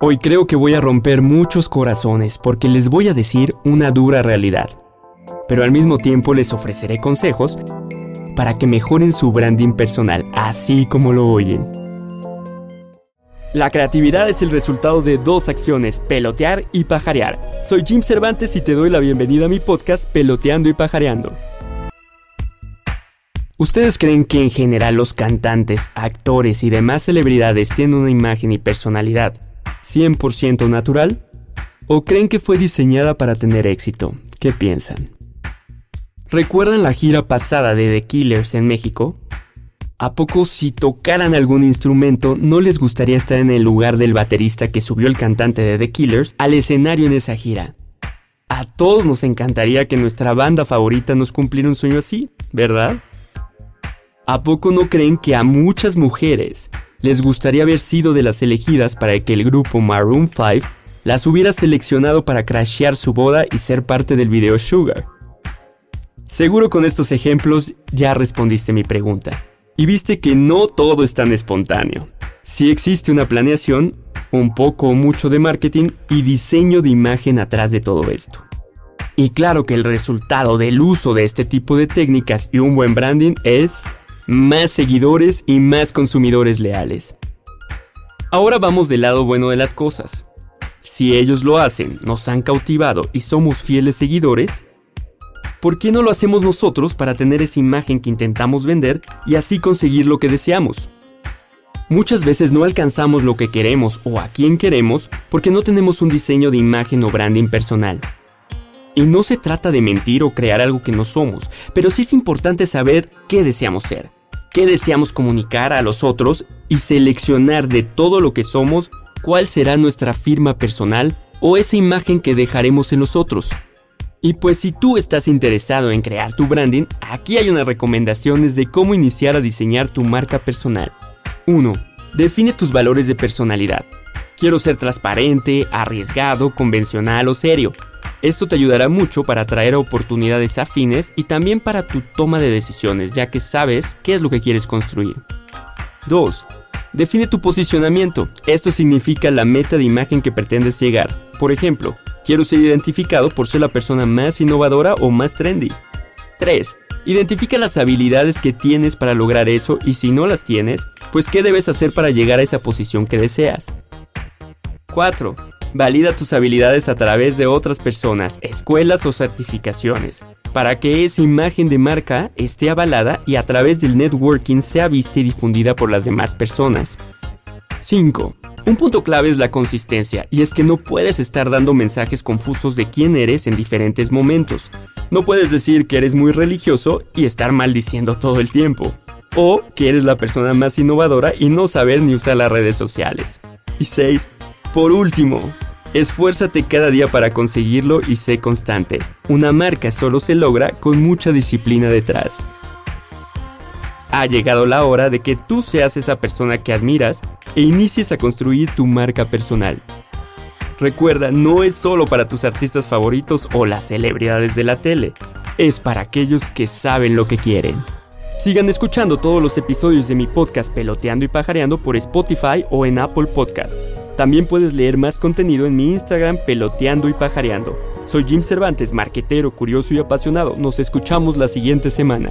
Hoy creo que voy a romper muchos corazones porque les voy a decir una dura realidad, pero al mismo tiempo les ofreceré consejos para que mejoren su branding personal, así como lo oyen. La creatividad es el resultado de dos acciones, pelotear y pajarear. Soy Jim Cervantes y te doy la bienvenida a mi podcast Peloteando y Pajareando. ¿Ustedes creen que en general los cantantes, actores y demás celebridades tienen una imagen y personalidad 100% natural? ¿O creen que fue diseñada para tener éxito? ¿Qué piensan? ¿Recuerdan la gira pasada de The Killers en México? ¿A poco si tocaran algún instrumento no les gustaría estar en el lugar del baterista que subió el cantante de The Killers al escenario en esa gira? A todos nos encantaría que nuestra banda favorita nos cumpliera un sueño así, ¿verdad? ¿A poco no creen que a muchas mujeres les gustaría haber sido de las elegidas para que el grupo Maroon 5 las hubiera seleccionado para crashear su boda y ser parte del video Sugar? Seguro con estos ejemplos ya respondiste mi pregunta. Y viste que no todo es tan espontáneo. Si existe una planeación, un poco o mucho de marketing y diseño de imagen atrás de todo esto. Y claro que el resultado del uso de este tipo de técnicas y un buen branding es más seguidores y más consumidores leales. Ahora vamos del lado bueno de las cosas. Si ellos lo hacen, nos han cautivado y somos fieles seguidores, ¿por qué no lo hacemos nosotros para tener esa imagen que intentamos vender y así conseguir lo que deseamos? Muchas veces no alcanzamos lo que queremos o a quien queremos porque no tenemos un diseño de imagen o branding personal. Y no se trata de mentir o crear algo que no somos, pero sí es importante saber qué deseamos ser, qué deseamos comunicar a los otros y seleccionar de todo lo que somos cuál será nuestra firma personal o esa imagen que dejaremos en los otros. Y pues si tú estás interesado en crear tu branding, aquí hay unas recomendaciones de cómo iniciar a diseñar tu marca personal. 1. Define tus valores de personalidad. Quiero ser transparente, arriesgado, convencional o serio. Esto te ayudará mucho para atraer oportunidades afines y también para tu toma de decisiones, ya que sabes qué es lo que quieres construir. 2. Define tu posicionamiento. Esto significa la meta de imagen que pretendes llegar. Por ejemplo, quiero ser identificado por ser la persona más innovadora o más trendy. 3. Identifica las habilidades que tienes para lograr eso y si no las tienes, pues qué debes hacer para llegar a esa posición que deseas. 4. Valida tus habilidades a través de otras personas, escuelas o certificaciones, para que esa imagen de marca esté avalada y a través del networking sea vista y difundida por las demás personas. 5. Un punto clave es la consistencia, y es que no puedes estar dando mensajes confusos de quién eres en diferentes momentos. No puedes decir que eres muy religioso y estar maldiciendo todo el tiempo. O que eres la persona más innovadora y no saber ni usar las redes sociales. Y 6. Por último, esfuérzate cada día para conseguirlo y sé constante. Una marca solo se logra con mucha disciplina detrás. Ha llegado la hora de que tú seas esa persona que admiras e inicies a construir tu marca personal. Recuerda, no es solo para tus artistas favoritos o las celebridades de la tele, es para aquellos que saben lo que quieren. Sigan escuchando todos los episodios de mi podcast Peloteando y Pajareando por Spotify o en Apple Podcast. También puedes leer más contenido en mi Instagram Peloteando y Pajareando. Soy Jim Cervantes, marquetero, curioso y apasionado. Nos escuchamos la siguiente semana.